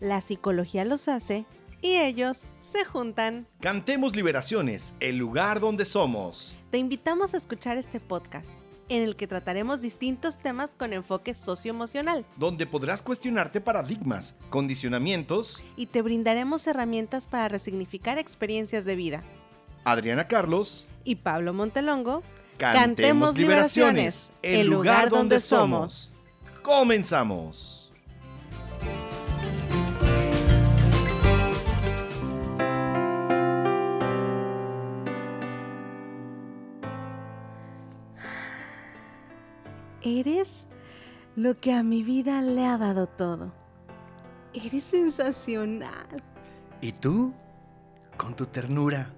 La psicología los hace y ellos se juntan. Cantemos Liberaciones, el lugar donde somos. Te invitamos a escuchar este podcast en el que trataremos distintos temas con enfoque socioemocional. Donde podrás cuestionarte paradigmas, condicionamientos y te brindaremos herramientas para resignificar experiencias de vida. Adriana Carlos y Pablo Montelongo. Cantemos, Liberaciones, el lugar donde somos. Comenzamos. Eres lo que a mi vida le ha dado todo. Eres sensacional. ¿Y tú? Con tu ternura,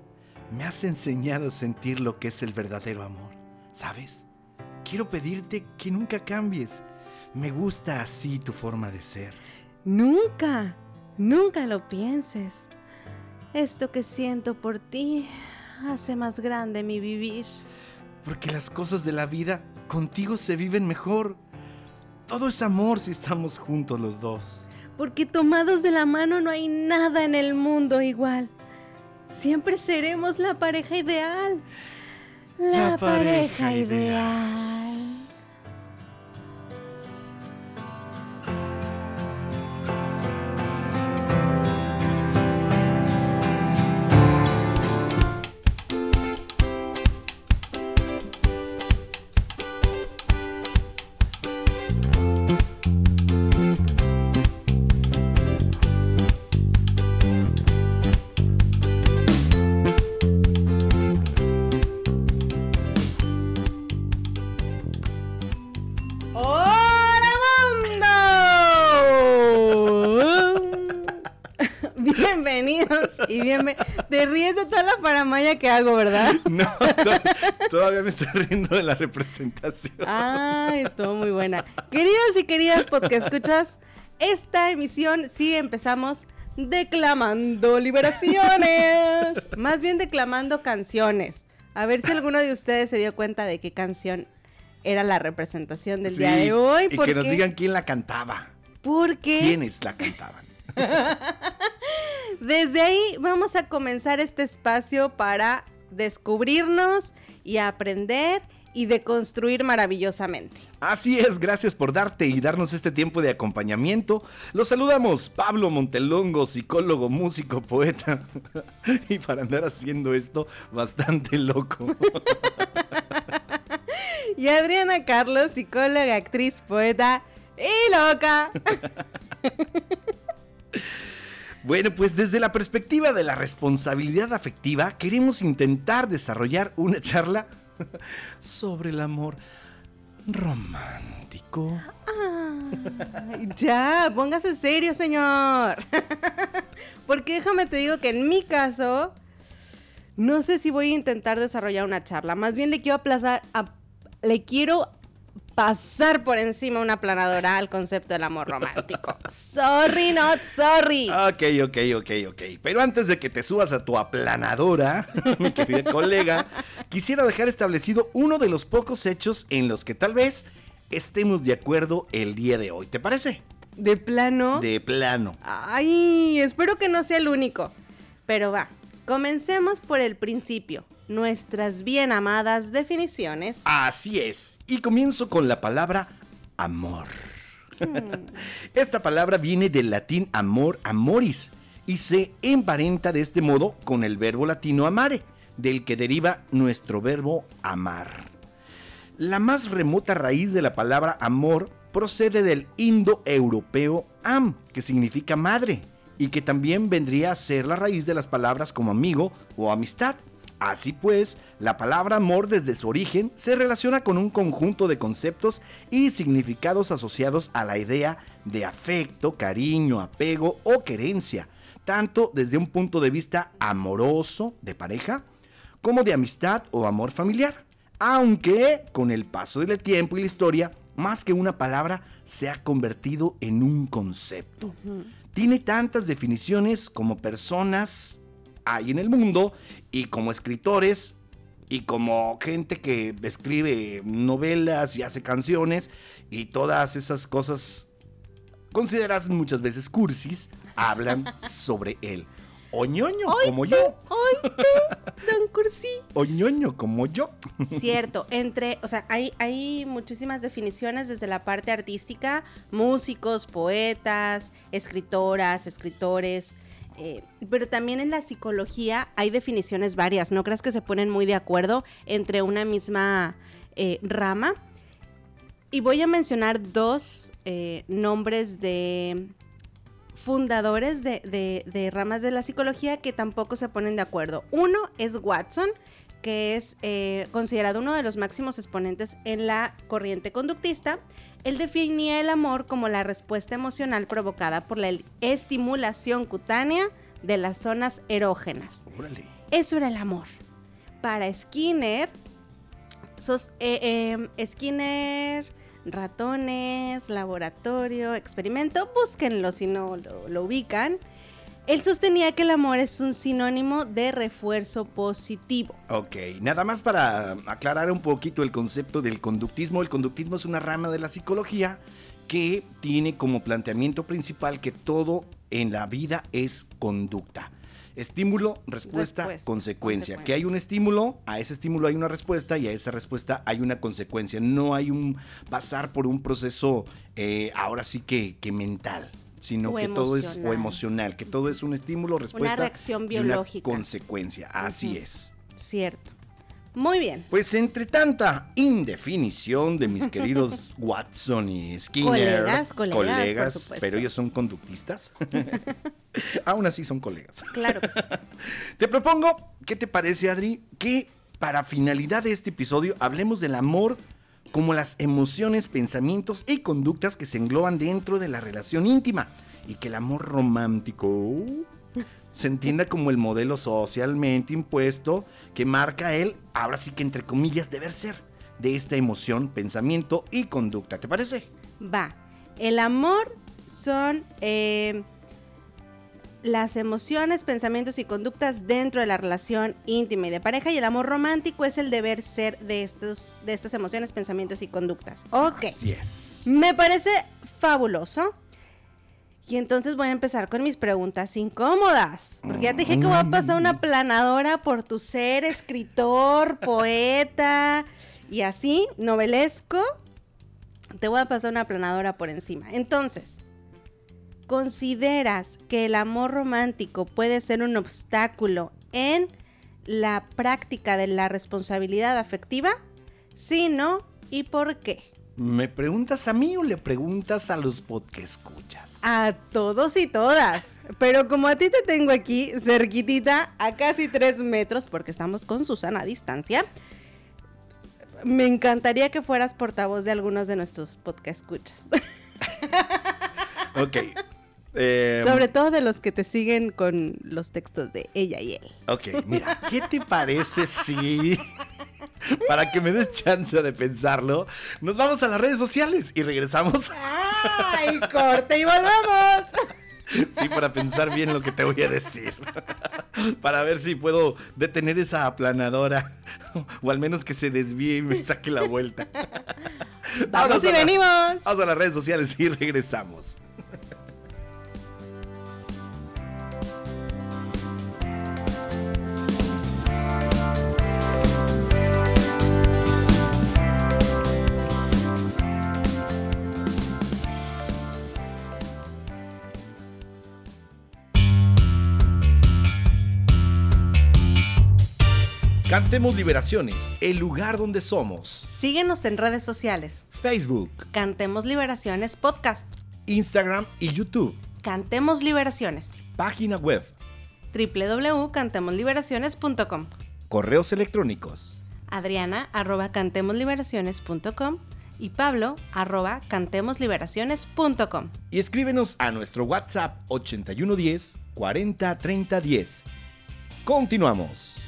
me has enseñado a sentir lo que es el verdadero amor. ¿Sabes? Quiero pedirte que nunca cambies. Me gusta así tu forma de ser. Nunca, nunca lo pienses. Esto que siento por ti hace más grande mi vivir. Porque las cosas de la vida contigo se viven mejor. Todo es amor si estamos juntos los dos. Porque tomados de la mano no hay nada en el mundo igual. Siempre seremos la pareja ideal. La, pareja, ideal. Y bien me... Te ríes de toda la paramaya que hago, ¿verdad? No, todavía me estoy riendo de la representación. Ay, estuvo muy buena. Queridos y queridas porque escuchas, esta emisión sí empezamos declamando liberaciones. Más bien declamando canciones. A ver si alguno de ustedes se dio cuenta de qué canción era la representación del día de hoy. Y que nos digan quién la cantaba. ¿Por qué? ¿Quiénes la cantaban? Desde ahí vamos a comenzar este espacio para descubrirnos y aprender y deconstruir maravillosamente. Así es, gracias por darte y darnos este tiempo de acompañamiento. Los saludamos, Pablo Montelongo, psicólogo, músico, poeta. y para andar haciendo esto, bastante loco. y Adriana Carlos, psicóloga, actriz, poeta y loca. Bueno, pues desde la perspectiva de la responsabilidad afectiva, queremos intentar desarrollar una charla sobre el amor romántico. ya, póngase serio, señor. Porque déjame te digo que en mi caso, no sé si voy a intentar desarrollar una charla. Más bien le quiero aplazar, le quiero pasar por encima una planadora al concepto del amor romántico. sorry, not sorry. Ok, ok, ok, ok. Pero antes de que te subas a tu aplanadora, mi querida colega, quisiera dejar establecido uno de los pocos hechos en los que tal vez estemos de acuerdo el día de hoy. ¿Te parece? ¿De plano? De plano. Ay, espero que no sea el único. Pero va, comencemos por el principio nuestras bien amadas definiciones. Así es. Y comienzo con la palabra amor. Hmm. Esta palabra viene del latín amor, amoris, y se emparenta de este modo con el verbo latino amare, del que deriva nuestro verbo amar. La más remota raíz de la palabra amor procede del indoeuropeo am, que significa madre, y que también vendría a ser la raíz de las palabras como amigo o amistad. Así pues, la palabra amor desde su origen se relaciona con un conjunto de conceptos y significados asociados a la idea de afecto, cariño, apego o querencia, tanto desde un punto de vista amoroso de pareja, como de amistad o amor familiar. Aunque con el paso del tiempo y la historia, más que una palabra, se ha convertido en un concepto. Tiene tantas definiciones como personas hay en el mundo y como escritores y como gente que escribe novelas y hace canciones y todas esas cosas consideradas muchas veces cursis, hablan sobre él. O ñoño, como yo. ¡Ay, tú, don Cursi! O ñoño, como yo. Cierto, entre, o sea, hay, hay muchísimas definiciones desde la parte artística, músicos, poetas, escritoras, escritores, eh, pero también en la psicología hay definiciones varias, no creas que se ponen muy de acuerdo entre una misma eh, rama. Y voy a mencionar dos eh, nombres de fundadores de, ramas de la psicología que tampoco se ponen de acuerdo. Uno es Watson, que es considerado uno de los máximos exponentes en la corriente conductista. Él definía el amor como la respuesta emocional provocada por la estimulación cutánea de las zonas erógenas. Órale. Eso era el amor. Para Skinner, sos- eh, eh, Skinner, ratones, laboratorio, experimento, búsquenlo si no lo, lo ubican. Él sostenía que el amor es un sinónimo de refuerzo positivo. Ok, nada más para aclarar un poquito el concepto del conductismo. El conductismo es una rama de la psicología que tiene como planteamiento principal que todo en la vida es conducta. Estímulo, respuesta, Respuesta, consecuencia. consecuencia. Que hay un estímulo, a ese estímulo hay una respuesta y a esa respuesta hay una consecuencia. No hay un pasar por un proceso eh, ahora sí que, que mental, sino O que todo es o emocional. que todo es un estímulo, respuesta reacción y una biológica. consecuencia. Así es. Cierto. Muy bien. Pues entre tanta indefinición de mis queridos Watson y Skinner, Colegas, colegas, supuesto. pero ellos son conductistas. Aún así son colegas. Claro que sí. Te propongo, ¿qué te parece, Adri? Que para finalidad de este episodio hablemos del amor como las emociones, pensamientos y conductas que se engloban dentro de la relación íntima y que el amor romántico se entienda como el modelo socialmente impuesto que marca el, ahora sí que entre comillas, deber ser de esta emoción, pensamiento y conducta. ¿Te parece? Va. El amor son eh, las emociones, pensamientos y conductas dentro de la relación íntima y de pareja. Y el amor romántico es el deber ser de, estos, de estas emociones, pensamientos y conductas. Ok. Así es. Me parece fabuloso. Y entonces voy a empezar con mis preguntas incómodas. Porque ya te dije que voy a pasar una planadora por tu ser escritor, poeta y así, novelesco. Te voy a pasar una planadora por encima. Entonces, ¿consideras que el amor romántico puede ser un obstáculo en la práctica de la responsabilidad afectiva? Sí, no, ¿y por qué? ¿Me preguntas a mí o le preguntas a los que escuchas? A todos y todas. Pero como a ti te tengo aquí cerquitita, a casi tres metros, porque estamos con Susana a distancia, me encantaría que fueras portavoz de algunos de nuestros podcast escuchas. Ok. Eh, Sobre todo de los que te siguen con los textos de ella y él. Ok, mira, ¿qué te parece si, para que me des chance de pensarlo, nos vamos a las redes sociales y regresamos? ¡Ay, corte y volvamos! Sí, para pensar bien lo que te voy a decir. Para ver si puedo detener esa aplanadora. O al menos que se desvíe y me saque la vuelta. ¡Vamos y la- venimos! Vamos a las redes sociales y regresamos. Cantemos Liberaciones, el lugar donde somos. Síguenos en redes sociales. Facebook, Cantemos Liberaciones Podcast. Instagram y YouTube. Cantemos Liberaciones. Página web, www.cantemosliberaciones.com. correos electrónicos. Adriana arroba cantemosliberaciones.com y Pablo arroba cantemosliberaciones.com. Y escríbenos a nuestro WhatsApp 8110 40 30 10. Continuamos.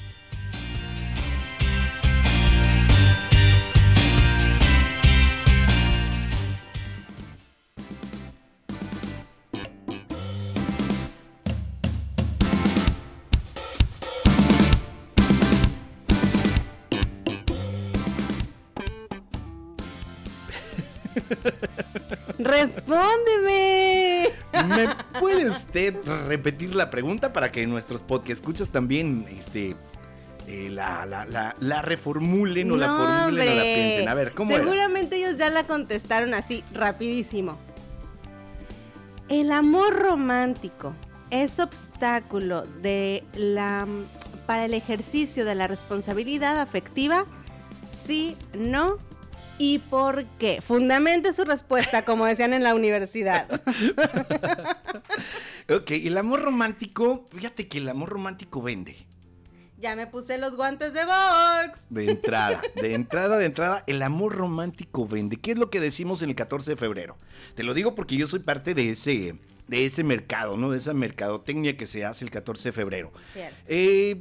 ¡Respóndeme! ¿Me puede usted repetir la pregunta para que nuestros podcast escuchas también este, eh, la, la, la, la, reformulen o la formulen o la piensen? A ver, ¿cómo Seguramente ellos ya la contestaron así, rapidísimo. El amor romántico es obstáculo de la para el ejercicio de la responsabilidad afectiva? Sí, no ¿Y por qué? Fundamente su respuesta, como decían en la universidad. ok, el amor romántico, fíjate que el amor romántico vende. Ya me puse los guantes de box. De entrada, de entrada, de entrada, el amor romántico vende. ¿Qué es lo que decimos en el 14 de febrero? Te lo digo porque yo soy parte de ese, de ese mercado, ¿no? De esa mercadotecnia que se hace el 14 de febrero. Cierto. Eh,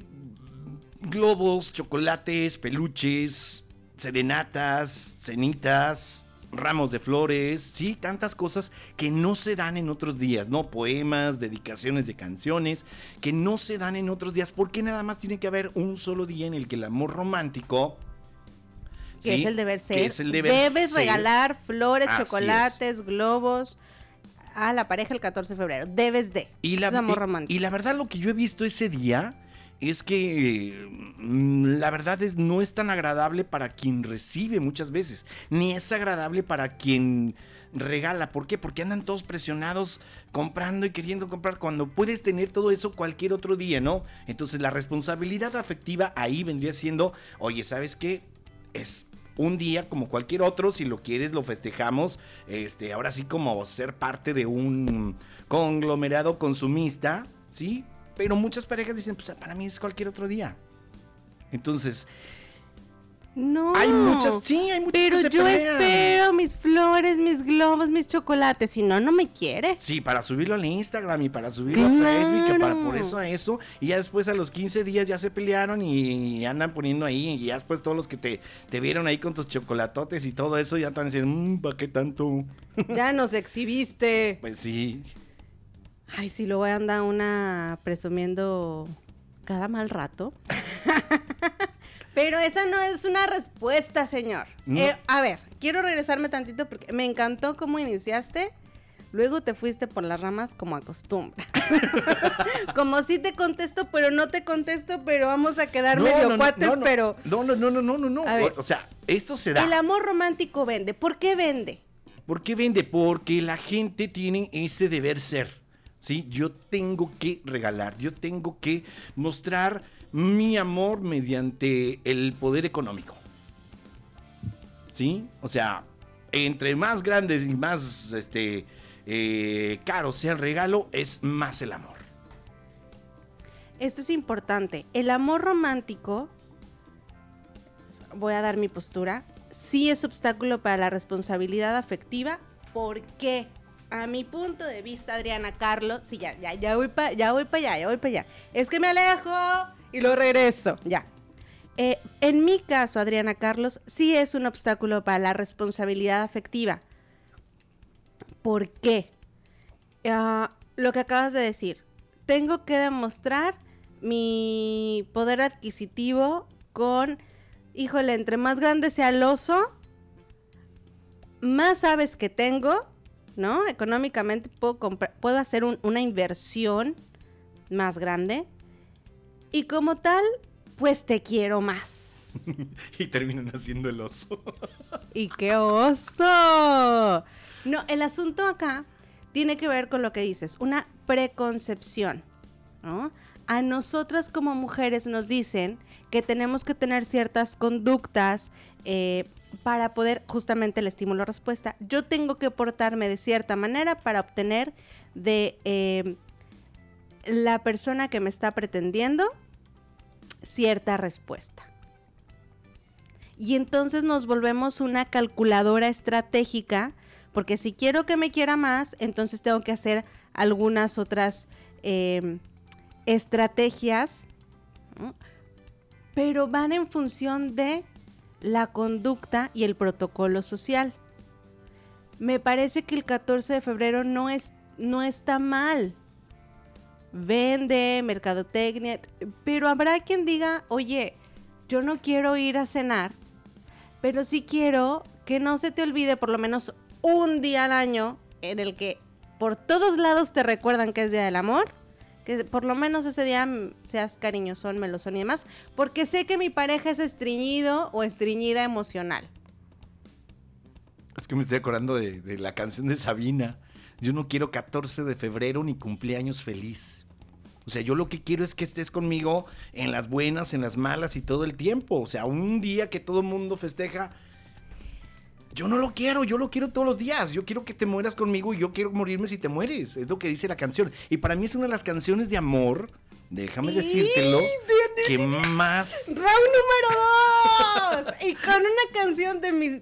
globos, chocolates, peluches, serenatas, cenitas, ramos de flores, sí, tantas cosas que no se dan en otros días, ¿no? Poemas, dedicaciones de canciones, que no se dan en otros días, porque nada más tiene que haber un solo día en el que el amor romántico... Que es el deber ser. es el deber Debes regalar flores, chocolates, globos a la pareja el 14 de febrero. Debes de. Y la, amor romántico. y la verdad, lo que yo he visto ese día es que mm, la verdad es no es tan agradable para quien recibe muchas veces, ni es agradable para quien regala. ¿Por qué? Porque andan todos presionados comprando y queriendo comprar cuando puedes tener todo eso cualquier otro día, ¿no? Entonces la responsabilidad afectiva ahí vendría siendo, oye, ¿sabes qué? Es un día como cualquier otro, si lo quieres lo festejamos, este, ahora sí como ser parte de un conglomerado consumista, ¿sí? Pero muchas parejas dicen, pues para mí es cualquier otro día. Entonces, no. Hay muchas, sí, hay muchas Pero yo espero mis flores, mis globos, mis chocolates. Si no, no me quiere. Sí, para subirlo al Instagram y para subirlo a Facebook, para por eso a eso. Y ya después a los 15 días ya se pelearon y andan poniendo ahí. Y ya después todos los que te, te vieron ahí con tus chocolatotes y todo eso ya están diciendo, mmm, ¿para qué tanto? Ya nos exhibiste. Pues sí. Ay, sí, luego anda una presumiendo cada mal rato. Pero esa no es una respuesta, señor. Eh, a ver, quiero regresarme tantito porque me encantó cómo iniciaste. Luego te fuiste por las ramas como acostumbras. como si te contesto, pero no te contesto, pero vamos a quedar medio cuates, pero. No, no, no, no, no, no, no. O sea, esto se da. El amor romántico vende. ¿Por qué vende? ¿Por qué vende? Porque la gente tiene ese deber ser. ¿Sí? Yo tengo que regalar, yo tengo que mostrar mi amor mediante el poder económico. ¿Sí? O sea, entre más grandes y más este, eh, sea el regalo, es más el amor. Esto es importante. El amor romántico, voy a dar mi postura, sí es obstáculo para la responsabilidad afectiva. ¿Por qué? A mi punto de vista, Adriana Carlos, sí, ya, ya, ya voy para ya voy para allá, ya voy para allá. Es que me alejo y lo regreso, ya. Eh, en mi caso, Adriana Carlos, sí es un obstáculo para la responsabilidad afectiva. ¿Por qué? Ah, lo que acabas de decir, tengo que demostrar mi poder adquisitivo con, híjole, entre más grande sea el oso, más aves que tengo, ¿no? Económicamente puedo, puedo hacer una inversión más grande y como tal, pues te quiero más. y terminan haciendo el oso. ¡Y qué oso! No, el asunto acá tiene que ver con lo que dices, una preconcepción, ¿no? A nosotras como mujeres nos dicen que tenemos que tener ciertas conductas eh, para poder justamente el estímulo respuesta. Yo tengo que portarme de cierta manera para obtener de eh, la persona que me está pretendiendo cierta respuesta. Y entonces nos volvemos una calculadora estratégica, porque si quiero que me quiera más, entonces tengo que hacer algunas otras em, estrategias, pero van en función de la conducta y el protocolo social. Me parece que el 14 de febrero no, es, no está mal. Vende, mercadotecnia, pero habrá quien diga, oye, yo no quiero ir a cenar, pero sí quiero que no se te olvide por lo menos un día al año en el que por todos lados te recuerdan que es Día del Amor. Que por lo menos ese día seas cariñosón, melosón y demás. Porque sé que mi pareja es estreñido o estreñida emocional. Es que me estoy acordando de, de la canción de Sabina. Yo no quiero 14 de febrero ni cumpleaños feliz. O sea, yo lo que quiero es que estés conmigo en las buenas, en las malas y todo el tiempo. O sea, un día que todo el mundo festeja. Yo no lo quiero, yo lo quiero todos los días. Yo quiero que te mueras conmigo y yo quiero morirme si te mueres. Es lo que dice la canción. Y para mí es una de las canciones de amor, déjame decírtelo, que más... Round número dos. y con una canción de mis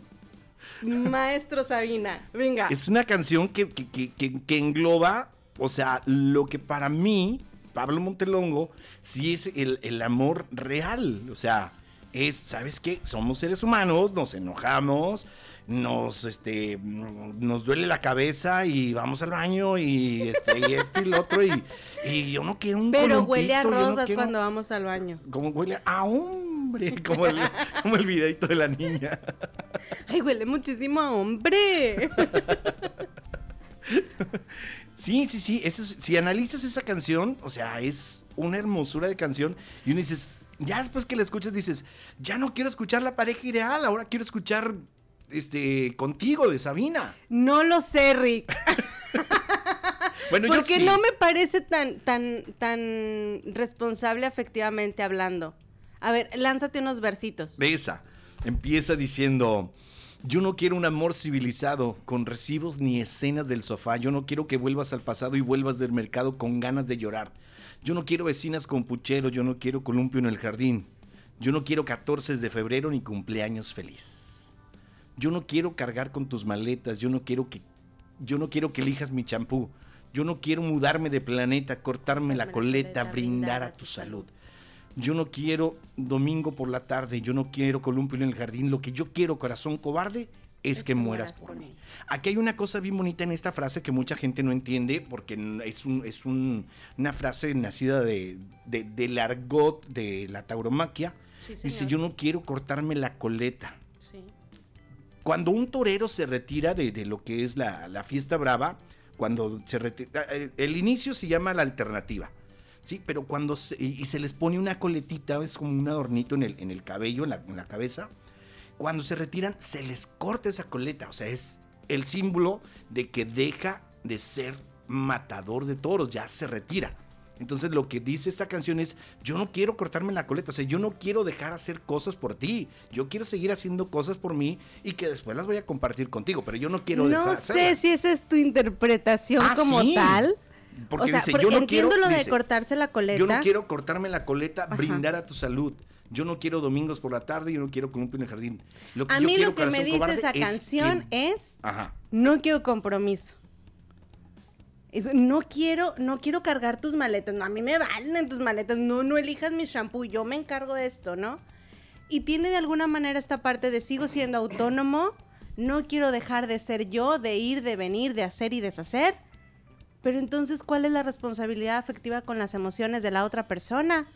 maestro Sabina. Venga. Es una canción que, que, que, que engloba, o sea, lo que para mí Pablo Montelongo sí es el, el, amor real. O sea, es, ¿sabes qué? Somos seres humanos, nos enojamos, nos, este, nos duele la cabeza y vamos al baño y, este, y esto y lo otro. Y, y yo no quiero un Pero huele a rosas no quiero, cuando vamos al baño. Como huele a hombre, como el, como el videito de la niña. Ay, huele muchísimo a hombre. Sí, sí, sí. Eso, si analizas esa canción, o sea, es una hermosura de canción. Y uno dices, ya después que la escuchas, dices, ya no quiero escuchar la pareja ideal, ahora quiero escuchar este contigo de Sabina. No lo sé, Rick. bueno, Porque sí. no me parece tan, tan, tan responsable afectivamente hablando. A ver, lánzate unos versitos. De esa. Empieza diciendo. Yo no quiero un amor civilizado, con recibos ni escenas del sofá. Yo no quiero que vuelvas al pasado y vuelvas del mercado con ganas de llorar. Yo no quiero vecinas con pucheros, yo no quiero columpio en el jardín. Yo no quiero 14 de febrero ni cumpleaños feliz. Yo no quiero cargar con tus maletas, yo no quiero que yo no quiero que elijas mi champú. Yo no quiero mudarme de planeta, cortarme la coleta, brindar a tu salud. Yo no quiero domingo por la tarde, yo no quiero columpio en el jardín. Lo que yo quiero, corazón cobarde, es, es que, que, mueras, por, por mí. mí. Aquí hay una cosa bien bonita en esta frase que mucha gente no entiende porque es, un, es un, una frase nacida de, de, del argot de la tauromaquia. Sí, Dice, yo no quiero cortarme la coleta. Cuando un torero se retira de, de lo que es la, la, fiesta brava, cuando se retira, el inicio se llama la alternativa. Sí, pero cuando se, y se les pone una coletita, es como un adornito en el, en el cabello, en la, en la cabeza, cuando se retiran, se les corta esa coleta. O sea, es el símbolo de que deja de ser matador de toros, ya se retira. Entonces lo que dice esta canción es, yo no quiero cortarme la coleta, o sea, yo no quiero dejar hacer cosas por ti, yo quiero seguir haciendo cosas por mí y que después las voy a compartir contigo, pero yo no quiero No sé si esa es tu interpretación ah, como ¿sí? tal. Porque o sea, dice, porque yo no entiendo quiero, lo de dice, cortarse la coleta. Yo no quiero cortarme la coleta, Ajá. brindar a tu salud. Yo no quiero domingos por la tarde, yo no quiero columpio en el jardín. Lo que a mí lo que me dice esa canción es, es no quiero compromiso. No quiero, no quiero cargar tus maletas. No, a mí me valen tus maletas. No, no elijas mi shampoo. Yo me encargo de esto, ¿no? Y tiene de alguna manera esta parte de sigo siendo autónomo. No quiero dejar de ser yo, de ir, de venir, de hacer y deshacer. Pero entonces, ¿cuál es la responsabilidad afectiva con las emociones de la otra persona?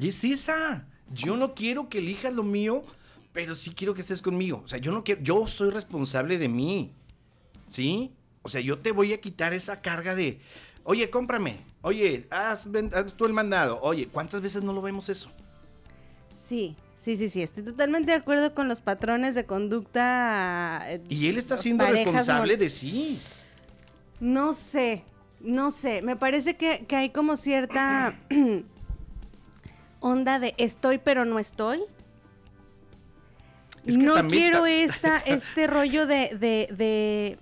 Y es. Yo no quiero que elijas lo mío, pero sí quiero que estés conmigo. O sea, yo no quiero, yo soy responsable de mí. ¿Sí? O sea, yo te voy a quitar esa carga de, oye, cómprame, oye, haz, haz tú el mandado. Oye, ¿cuántas veces no lo vemos eso? Sí, sí, sí, sí, estoy totalmente de acuerdo con los patrones de conducta. Eh, y él está siendo responsable de sí. No sé, no sé, me parece que, que hay como cierta onda de estoy pero no estoy. Es que no quiero esta, este rollo de, de, de,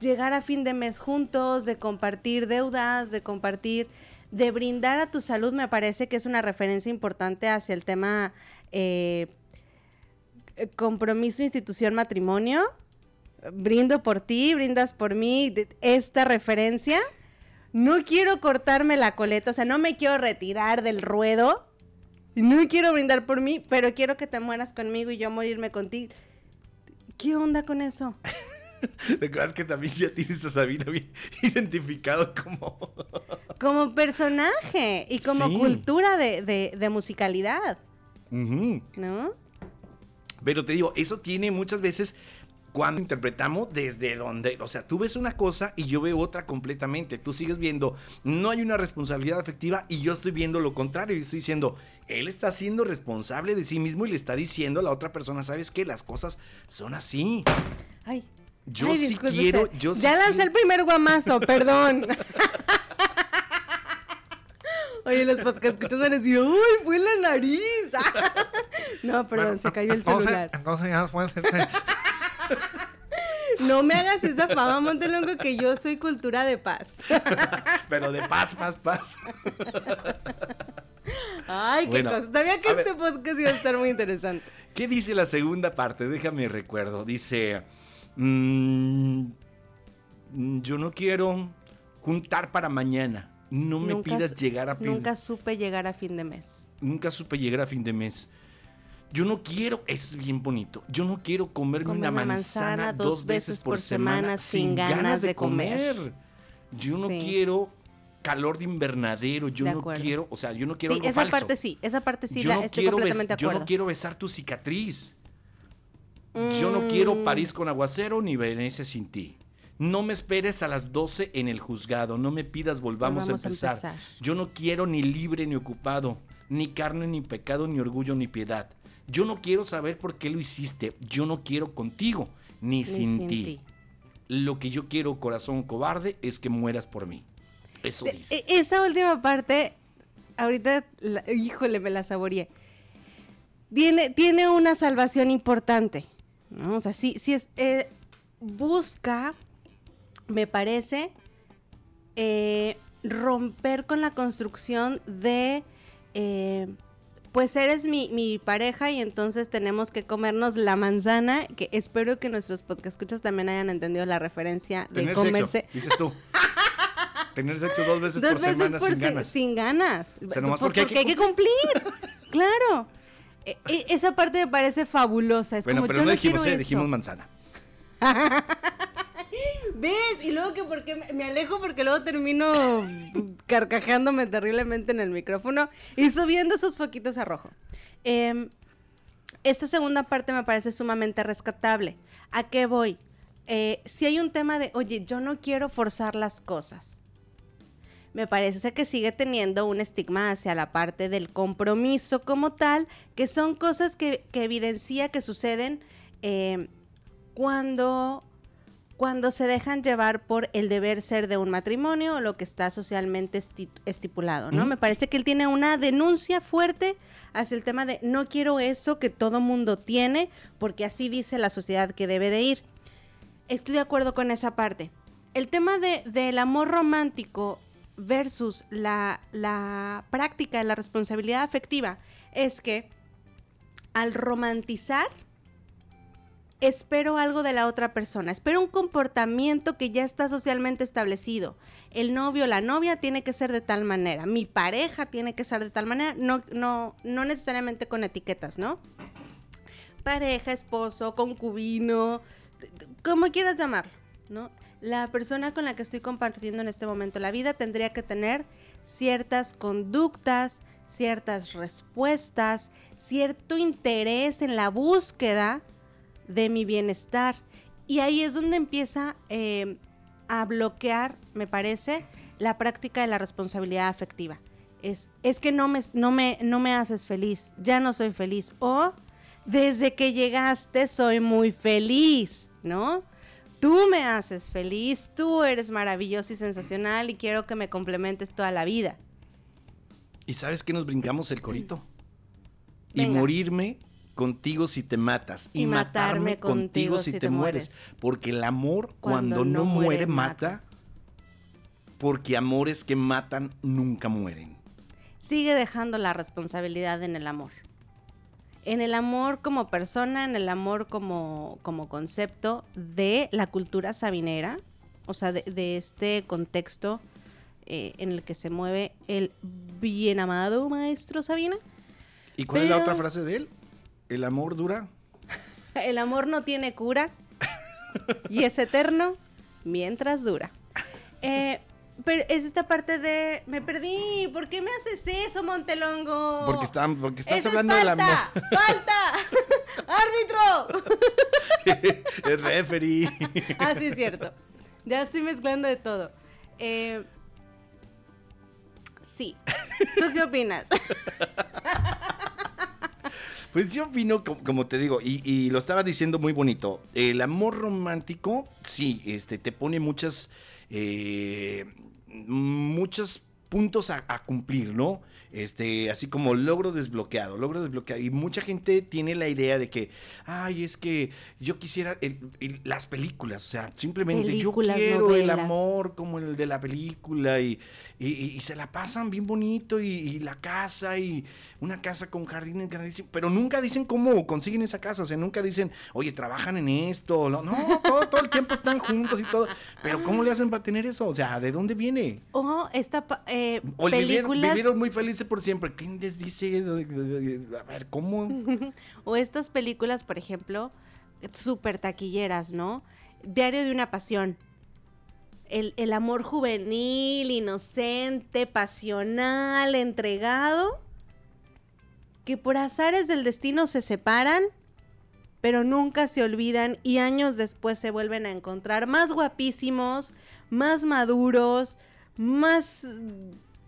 llegar a fin de mes juntos, de compartir deudas, de compartir, de brindar a tu salud, me parece que es una referencia importante hacia el tema eh, compromiso, institución, matrimonio. Brindo por ti, brindas por mí, esta referencia. No quiero cortarme la coleta, o sea, no me quiero retirar del ruedo no quiero brindar por mí, pero quiero que te mueras conmigo y yo morirme contigo. ¿Qué onda con eso? Lo que pasa es que también ya tienes a Sabina bien identificado como... como personaje y como sí. cultura de, de, de musicalidad. Uh -huh. ¿No? Pero te digo, eso tiene muchas veces cuando interpretamos desde donde, o sea, tú ves una cosa y yo veo otra completamente. Tú sigues viendo, no hay una responsabilidad afectiva y yo estoy viendo lo contrario. Y estoy diciendo, él está siendo responsable de sí mismo y le está diciendo a la otra persona, ¿sabes qué? Las cosas son así. Ay. Yo ay, sí quiero, usted. yo sí Ya lancé quiero- el primer guamazo, perdón. Oye, los podcast escuchas van a decir, ¡Uy, fue en la nariz! no, perdón, se cayó el Entonces- celular. Entonces ya después, este, No me hagas esa fama, Montelongo, que yo soy cultura de paz. pero de paz, paz, paz. Ay, qué Bueno, cosa. Sabía que ver. este podcast iba a estar muy interesante. ¿Qué dice la segunda parte? Déjame recuerdo. Dice, mm, yo no quiero juntar para mañana. No me Nunca pidas llegar a fin. Nunca supe llegar a fin de mes. nunca supe llegar a fin de mes. Yo no quiero, eso es bien bonito. Yo no quiero comerme Comer una una manzana, manzana dos veces por semana sin ganas de comer. Yo no Sí. quiero calor de invernadero. Yo De no quiero, o sea, yo no quiero Sí, algo esa falso. parte sí, esa parte sí yo, la no estoy bes- yo no quiero besar tu cicatriz. Yo no quiero París con aguacero ni Venecia sin ti. No me esperes a las 12 en el juzgado. No me pidas volvamos, Volvamos a, a empezar. Yo no quiero ni libre ni ocupado. Ni carne ni pecado ni orgullo ni piedad. Yo no quiero saber por qué lo hiciste. Yo no quiero contigo ni, Ni sin, ti. Lo que yo quiero, corazón cobarde, es que mueras por mí. Eso dice. E- Esa última parte, ahorita, la- híjole, me la saboreé. Tiene, tiene una salvación importante. ¿No? O sea, sí, sí es, eh, busca, me parece, eh, romper con la construcción de, eh, pues eres mi, mi pareja y entonces tenemos que comernos la manzana, que espero que nuestros podcast escuchas también hayan entendido la referencia de Tener comerse. sexo, dices tú. Tener sexo dos veces Dos por veces semana por sin ganas. sin ganas. sea, nomás Por- porque hay que cumplir. claro. E- e- esa parte me parece fabulosa. Es bueno, como pero yo no no dijimos, quiero eh, dijimos manzana. ¿Ves? Y luego que porque me- alejo porque luego termino carcajándome terriblemente en el micrófono y subiendo esos foquitos a rojo. Em, esta segunda parte me parece sumamente rescatable. ¿A qué voy? Eh, si hay un tema de, oye, yo no quiero forzar las cosas. Me parece que sigue teniendo un estigma hacia la parte del compromiso como tal, que son cosas que, que evidencia que suceden eh, cuando, cuando se dejan llevar por el deber ser de un matrimonio o lo que está socialmente esti- estipulado, ¿no? Me parece que él tiene una denuncia fuerte hacia el tema de no quiero eso que todo mundo tiene, porque así dice la sociedad que debe de ir. Estoy de acuerdo con esa parte. El tema de, del amor romántico versus la, la práctica de la responsabilidad afectiva es que al romantizar espero algo de la otra persona, espero un comportamiento que ya está socialmente establecido. El novio, la novia tiene que ser de tal manera, mi pareja tiene que ser de tal manera, no, no, no necesariamente con etiquetas, ¿no? Pareja, esposo, concubino, como quieras llamarlo, ¿no? La persona con la que estoy compartiendo en este momento la vida tendría que tener ciertas conductas, ciertas respuestas, cierto interés en la búsqueda de mi bienestar. Y ahí es donde empieza eh, a bloquear, me parece, la práctica de la responsabilidad afectiva. Es, es que no me, no, me, no me haces feliz, ya no soy feliz. O desde que llegaste soy muy feliz, ¿no? Tú me haces feliz, tú eres maravilloso y sensacional y quiero que me complementes toda la vida. ¿Y sabes que nos brincamos el corito? Y morirme contigo si te matas. Y, Y matarme matarme contigo, si te, mueres. Porque el amor cuando, Cuando no, muere, mata. Porque amores que matan nunca mueren. sigue dejando la responsabilidad en el amor. En el amor como persona, en el amor como, como concepto de la cultura sabinera, o sea, de, de este contexto eh, en el que se mueve el bien amado maestro Sabina. ¿Y cuál es la otra frase de él? El amor dura. El amor no tiene cura y es eterno mientras dura. Eh, pero es esta parte de, me perdí, ¿por qué me haces eso, Montelongo? Porque, están, porque estás Eso es hablando del falta, amor. ¡Falta! ¡Árbitro! es referee. ah, sí, es cierto. Ya estoy mezclando de todo. Eh, sí. ¿Tú qué opinas? Pues yo opino, como, te digo, y, lo estaba diciendo muy bonito, el amor romántico, sí, este, te pone muchas, eh, muchos puntos a, a cumplir, ¿no? este, así como logro desbloqueado, logro desbloqueado. Y mucha gente tiene la idea de que, ay, es que yo quisiera las películas, o sea, simplemente yo quiero el amor como el de la película y, y, se la pasan bien bonito y, la casa y una casa con jardines grandísimos, pero nunca dicen cómo consiguen esa casa, o sea, nunca dicen, oye, trabajan en esto, no, no todo, el tiempo están juntos y todo, pero ¿cómo le hacen para tener eso? O sea, ¿de dónde viene? O esta eh, o vivieron, muy felices por siempre. ¿Quién les dice? A ver, ¿cómo? o estas películas, por ejemplo, súper taquilleras, ¿no? Diario de una pasión el, amor juvenil, inocente, pasional, entregado, que por azares del destino se separan, pero nunca se olvidan y años después se vuelven a encontrar más guapísimos, más maduros, más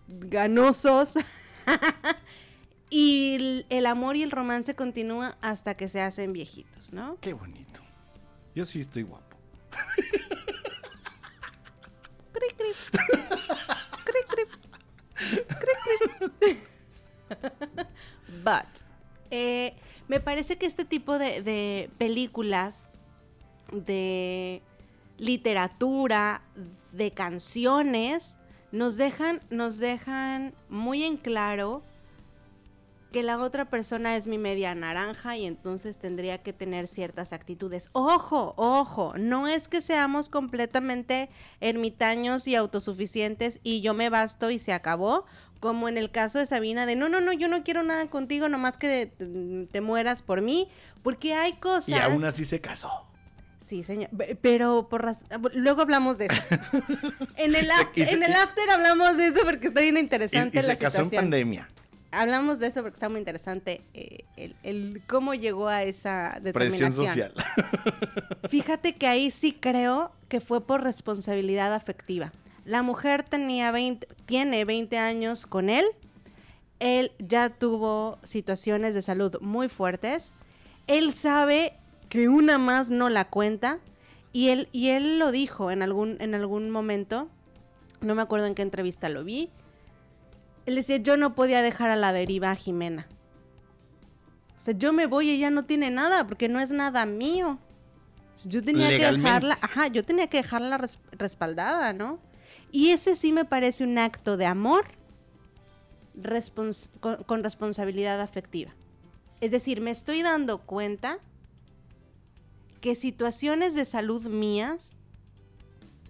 ganosos. y el, amor y el romance continúa hasta que se hacen viejitos, ¿no? Qué bonito. Yo sí estoy guapo. But, eh, me parece que este tipo de, películas, de literatura, de canciones, nos dejan, nos dejan muy en claro que la otra persona es mi media naranja y entonces tendría que tener ciertas actitudes. Ojo, ojo, no es que seamos completamente ermitaños y autosuficientes y yo me basto y se acabó, como en el caso de Sabina de no, no, no, yo no quiero nada contigo, nomás que te, mueras por mí, porque hay cosas... Y aún así se casó. Sí, señor. Pero por luego hablamos de eso. en, el en el after hablamos de eso porque está bien interesante la se casó en pandemia hablamos de eso porque está muy interesante eh, el, cómo llegó a esa determinación. Presión social. Fíjate que ahí sí creo que fue por responsabilidad afectiva. La mujer tenía 20, tiene 20 años con él. Él ya tuvo situaciones de salud muy fuertes. Él sabe que una más no la cuenta. Y él, y él lo dijo en algún, en algún momento. No me acuerdo en qué entrevista lo vi él decía, yo no podía dejar a la deriva a Jimena. O sea, yo me voy y ella no tiene nada, porque no es nada mío. Yo tenía que dejarla, ajá, yo tenía que dejarla respaldada, ¿no? Y ese sí me parece un acto de amor con, responsabilidad afectiva. Es decir, me estoy dando cuenta que situaciones de salud mías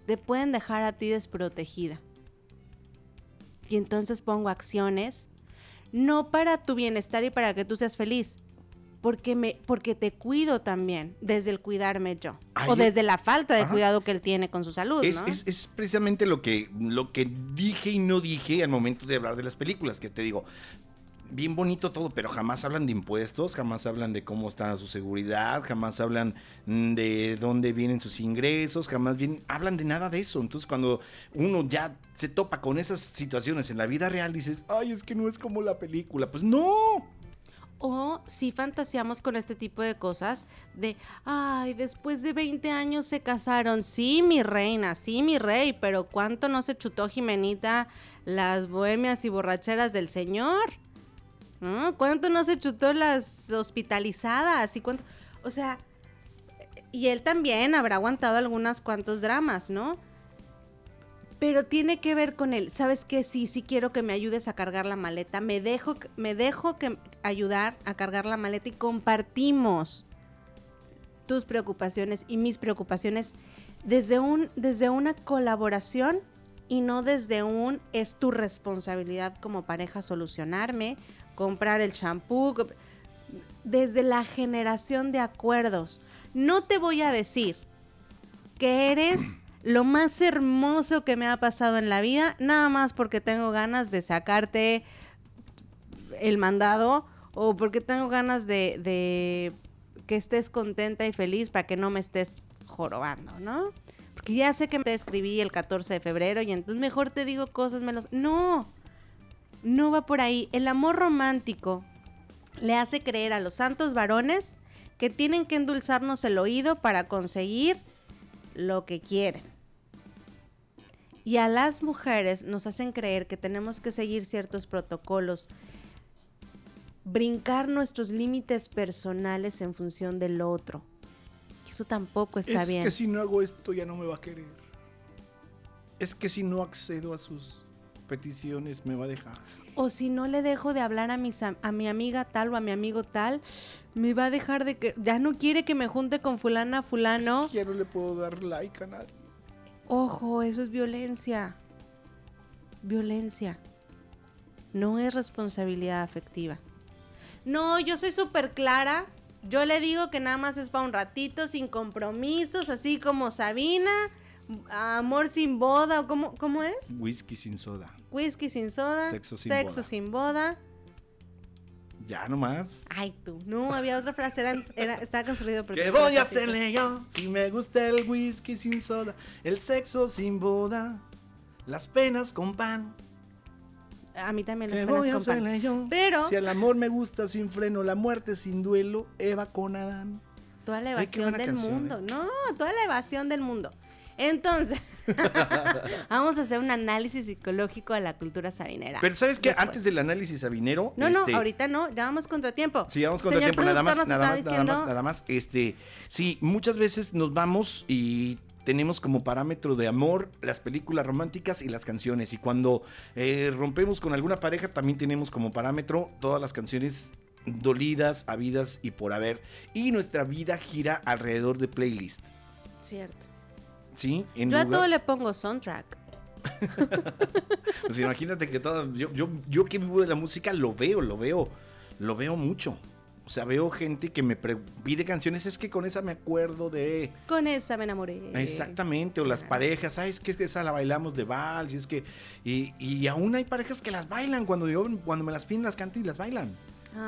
te pueden dejar a ti desprotegida y entonces pongo acciones, no para tu bienestar y para que tú seas feliz, porque, me, porque te cuido también, desde el cuidarme yo. o desde la falta de cuidado que él tiene con su salud. Es, es, precisamente lo que, lo que dije y no dije al momento de hablar de las películas, que te digo, bien bonito todo, pero jamás hablan de impuestos, jamás hablan de cómo está su seguridad, jamás hablan de dónde vienen sus ingresos, jamás bien, hablan de nada de eso. Entonces cuando uno ya se topa con esas situaciones en la vida real, dices, ay, es que no es como la película. Pues no. O si fantaseamos con este tipo de cosas de, ay, después de 20 años se casaron. Sí, mi reina, sí, mi rey, pero ¿cuánto no se chutó Jimenita las bohemias y borracheras del señor? ¿Cuánto no se chutó las hospitalizadas? ¿Y cuánto? O sea, y él también habrá aguantado algunos cuantos dramas, ¿no? Pero tiene que ver con él. ¿Sabes qué? Sí, sí quiero que me ayudes a cargar la maleta. Me dejo, me dejo que ayudar a cargar la maleta y compartimos tus preocupaciones y mis preocupaciones desde, un, desde una colaboración y no desde un es tu responsabilidad como pareja solucionarme comprar el champú, desde la generación de acuerdos. No te voy a decir que eres lo más hermoso que me ha pasado en la vida, nada más porque tengo ganas de sacarte el mandado o porque tengo ganas de, que estés contenta y feliz para que no me estés jorobando, ¿no? Porque ya sé que te escribí el 14 de febrero y entonces mejor te digo cosas menos. No, no va por ahí. El amor romántico le hace creer a los santos varones que tienen que endulzarnos el oído para conseguir lo que quieren. Y a las mujeres nos hacen creer que tenemos que seguir ciertos protocolos, brincar nuestros límites personales en función del otro. Eso tampoco está es bien. Es que si no hago esto ya no me va a querer. Es que si no accedo a sus peticiones me va a dejar. O si no le dejo de hablar a, mis, a, mi amiga tal o a mi amigo tal, me va a dejar de que... Ya no quiere que me junte con fulana, fulano. Es que ya no le puedo dar like a nadie. Ojo, eso es violencia. Violencia. No es responsabilidad afectiva. No, yo soy súper clara. Yo le digo que nada más es para un ratito, sin compromisos, así como Sabina. Amor sin boda, o cómo, cómo es? Whisky sin soda. Whisky sin soda. Sexo sin sexo boda. sin boda. Ya nomás. Ay, tú. No, había otra frase. Era, era- estaba construido por ¿Qué voy a hacerle yo si me gusta el whisky sin soda, el sexo sin boda, las penas con pan? A mí también las ¿Qué penas voy a con pan. hacerle yo? Pero Si el amor me gusta sin freno, la muerte sin duelo, Eva con Adán. toda la evasión del canción, mundo. ¿eh? No, toda la evasión del mundo. Entonces, vamos a hacer un análisis psicológico de la cultura sabinera. Pero ¿sabes qué? Después. Antes del análisis sabinero... No, no, este, ahorita no, ya vamos contra tiempo. Sí, vamos contra Señor tiempo, nada más, nada más, nada más, nada más. Este, sí, muchas veces nos vamos y tenemos como parámetro de amor las películas románticas y las canciones. Y cuando eh, rompemos con alguna pareja, también tenemos como parámetro todas las canciones dolidas, habidas y por haber. Y nuestra vida gira alrededor de playlist. Cierto. ¿Sí? En Yo a todo le pongo soundtrack. Pues imagínate que todo, yo, yo, yo que vivo de la música lo veo, lo veo, lo veo mucho. O sea, veo gente que me pide canciones, es que con esa me acuerdo de... Con esa me enamoré. Exactamente, o las parejas, ¿sabes qué? Es que esa la bailamos de vals, y es que... Y, y aún hay parejas que las bailan, cuando yo cuando me las piden las canto y las bailan.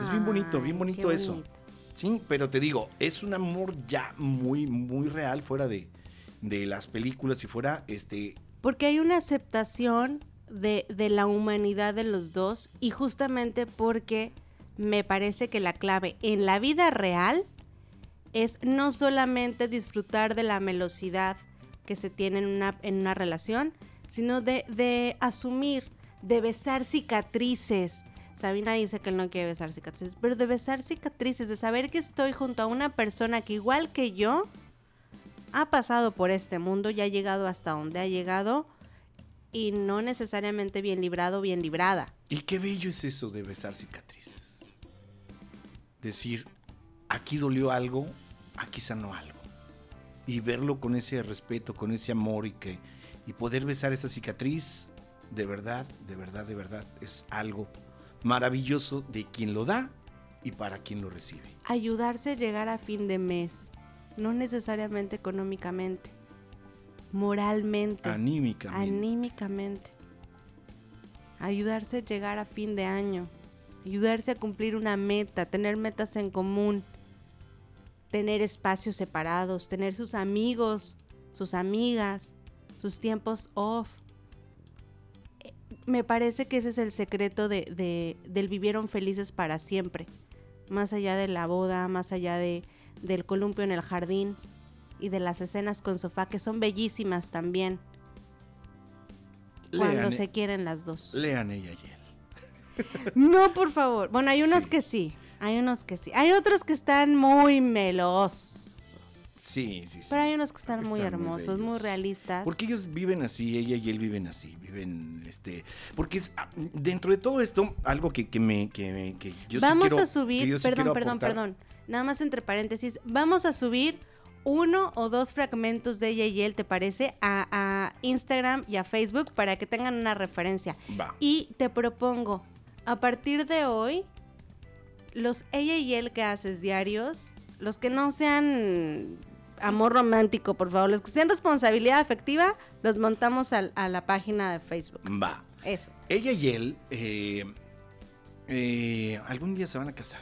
es bien bonito, bien Ay, bonito eso. bonito. Sí, pero te digo, es un amor ya muy, muy real fuera de, de las películas y fuera, este... Porque hay una aceptación de, de la humanidad de los dos y justamente porque me parece que la clave en la vida real es no solamente disfrutar de la melosidad que se tiene en una, en una relación, sino de, de asumir, de besar cicatrices. Sabina dice que él no quiere besar cicatrices, pero de besar cicatrices, de saber que estoy junto a una persona que igual que yo ha pasado por este mundo y ha llegado hasta donde ha llegado y no necesariamente bien librado, bien librada. Y qué bello es eso de besar cicatrices. Decir, aquí dolió algo, aquí sanó algo. Y verlo con ese respeto, con ese amor y que y poder besar esa cicatriz, de verdad, de verdad, de verdad, es algo maravilloso de quien lo da y para quien lo recibe. Ayudarse a llegar a fin de mes, no necesariamente económicamente, moralmente, Anímicamente. anímicamente. Ayudarse a llegar a fin de año, ayudarse a cumplir una meta, tener metas en común, tener espacios separados, tener sus amigos, sus amigas, sus tiempos off. Me parece que ese es el secreto de, de- del vivieron felices para siempre. Más allá de la boda, más allá de, del columpio en el jardín y de las escenas con sofá, que son bellísimas también. Cuando Lean, se quieren las dos. lean ella y él. No, por favor. Bueno, hay unos Sí. que sí. Hay unos que sí. Hay otros que están muy melosos. Sí, sí, sí. Pero hay unos que están muy muy hermosos, muy bellos. realistas. Porque ellos viven así, ella y él viven así, viven, este, porque es, ah, dentro de todo esto, algo que, que me, que, que yo sí vamos quiero- a subir, yo perdón, perdón, aportar. perdón. Nada más entre paréntesis, vamos a subir uno o dos fragmentos de ella y él, ¿te parece? A, a Instagram y a Facebook para que tengan una referencia. Va. Y te propongo, a partir de hoy, los ella y él que haces diarios, los que no sean amor romántico, por favor, los que sean responsabilidad afectiva, los montamos a, la página de Facebook. Va. Eso. Ella y él eh, eh, algún día se van a casar.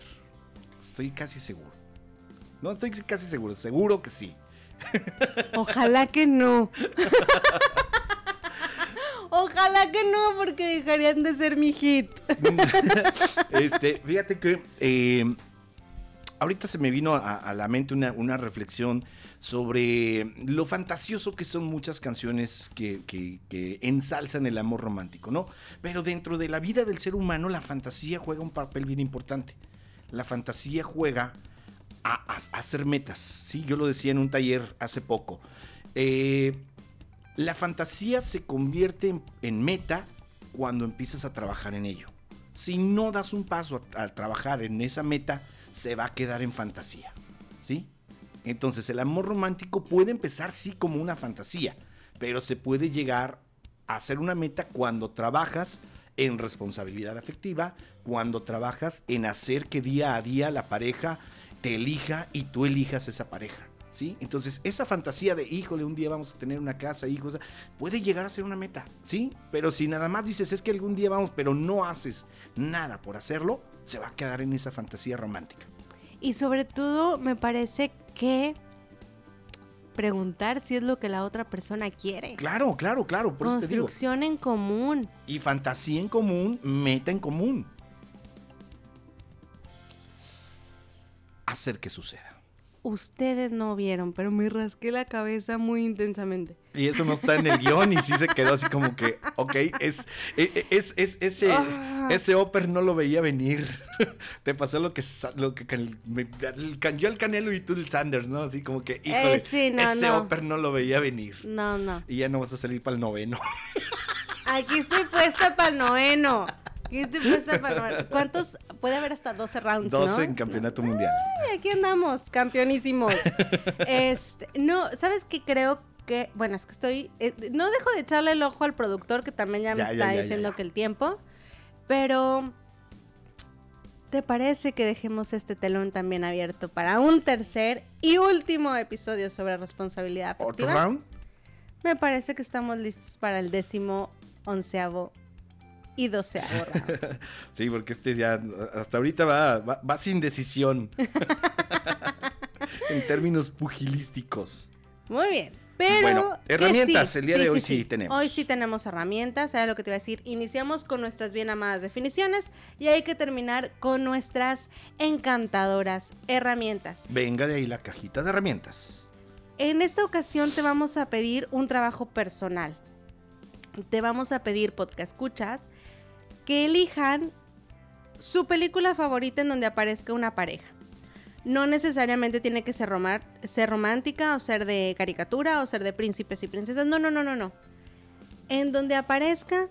Estoy casi seguro. No estoy casi seguro, seguro que sí. Ojalá que no. Ojalá que no, porque dejarían de ser mi hit. este, fíjate que eh, ahorita se me vino a, la mente una, reflexión sobre lo fantasioso que son muchas canciones que, ensalzan el amor romántico, ¿no? Pero dentro de la vida del ser humano, la fantasía juega un papel bien importante. La fantasía juega a, hacer metas, ¿sí? Yo lo decía en un taller hace poco. Eh, la fantasía se convierte en, meta cuando empiezas a trabajar en ello. Si no das un paso a, trabajar en esa meta, se va a quedar en fantasía. ¿Sí? Entonces el amor romántico puede empezar sí como una fantasía, pero se puede llegar a ser una meta cuando trabajas en responsabilidad afectiva, cuando trabajas en hacer que día a día la pareja te elija y tú elijas esa pareja. ¿Sí? Entonces, esa fantasía de, híjole, un día vamos a tener una casa, hijos, puede llegar a ser una meta, ¿sí? Pero si nada más dices, es que algún día vamos, pero no haces nada por hacerlo, se va a quedar en esa fantasía romántica. Y sobre todo, me parece que preguntar si es lo que la otra persona quiere. Claro, claro, claro. Por Construcción en común. Y fantasía en común, meta en común. Hacer que suceda ustedes no vieron, pero me rasqué la cabeza muy intensamente. Y eso no está en el guion y sí se quedó así como que, ok, es, e, e, es, es, ese, ah. ese Oper no lo veía venir. Te pasó lo que, lo que me, yo el Canelo y tú el Sanders, ¿no? Así como que, híjole, eh, ese Oper no lo veía venir. No, no. Y ya no vas a salir para el noveno. Aquí estoy puesta para el noveno. ¿Cuántos? Puede haber hasta 12 rounds, 12 en campeonato mundial. Ay, aquí andamos, campeonísimos. este, no, ¿sabes qué creo que, bueno, es que estoy, eh, no dejo de echarle el ojo al productor que también ya me está diciendo que el tiempo, pero ¿te parece que dejemos este telón también abierto para un tercer y último episodio sobre responsabilidad afectiva? ¿Otro round? Me parece que estamos listos para el décimo onceavo y doceavo sí, porque este ya hasta ahorita va, va, sin decisión. en términos pugilísticos. Muy bien. Pero bueno, herramientas, el día de hoy sí, tenemos. Hoy sí tenemos herramientas, era lo que te iba a decir. Iniciamos con nuestras bien amadas definiciones y hay que terminar con nuestras encantadoras herramientas. Venga de ahí la cajita de herramientas. En esta ocasión te vamos a pedir un trabajo personal. Te vamos a pedir podcast escuchas que elijan su película favorita en donde aparezca una pareja. No necesariamente tiene que ser, ser romántica o ser de caricatura o ser de príncipes y princesas. No, no, no, no, no. En donde aparezca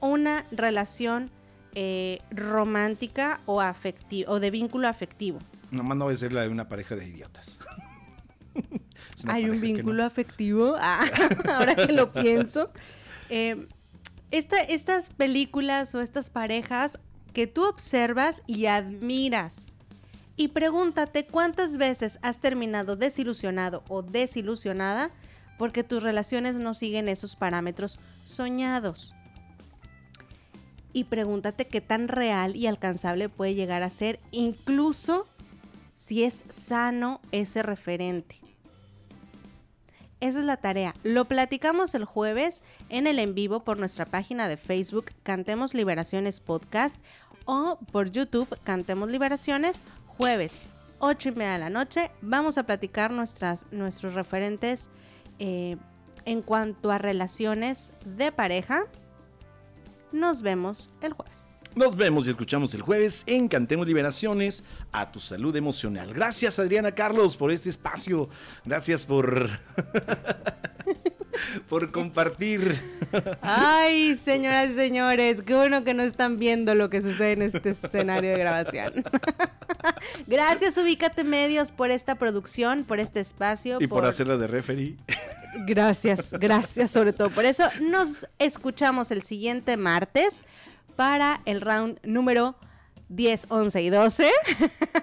una relación eh, romántica o, afectivo, o de vínculo afectivo. Nomás no voy a ser la de una pareja de idiotas. Hay un vínculo afectivo. Ah, ahora que lo pienso. Eh, estas películas o estas parejas que tú observas y admiras. Y pregúntate cuántas veces has terminado desilusionado o desilusionada porque tus relaciones no siguen esos parámetros soñados. Y pregúntate qué tan real y alcanzable puede llegar a ser, incluso si es sano ese referente. Esa es la tarea. Lo platicamos el jueves en el en vivo por nuestra página de Facebook Cantemos Liberaciones Podcast o por YouTube Cantemos Liberaciones jueves 8 y media de la noche. Vamos a platicar nuestras, nuestros referentes eh, en cuanto a relaciones de pareja. Nos vemos el jueves. Nos vemos y escuchamos el jueves en Cantemos Liberaciones a tu salud emocional. Gracias Adriana Carlos por este espacio. Gracias por por compartir. Ay, señoras y señores, qué bueno que no están viendo lo que sucede en este escenario de grabación. Gracias, Ubícate Medios, por esta producción, por este espacio. Y por, hacerlo de referee. Gracias, gracias sobre todo por eso. Nos escuchamos el siguiente martes para el round número 10, 11 y 12.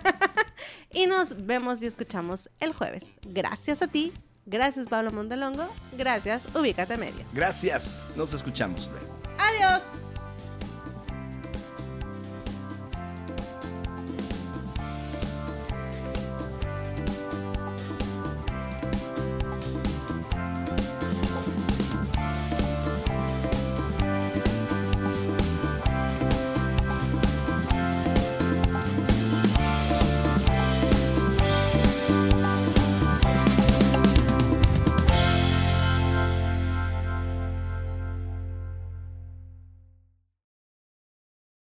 y nos vemos y escuchamos el jueves. Gracias a ti, gracias Pablo Montelongo, gracias Ubícate Medios. Gracias, nos escuchamos luego. Adiós.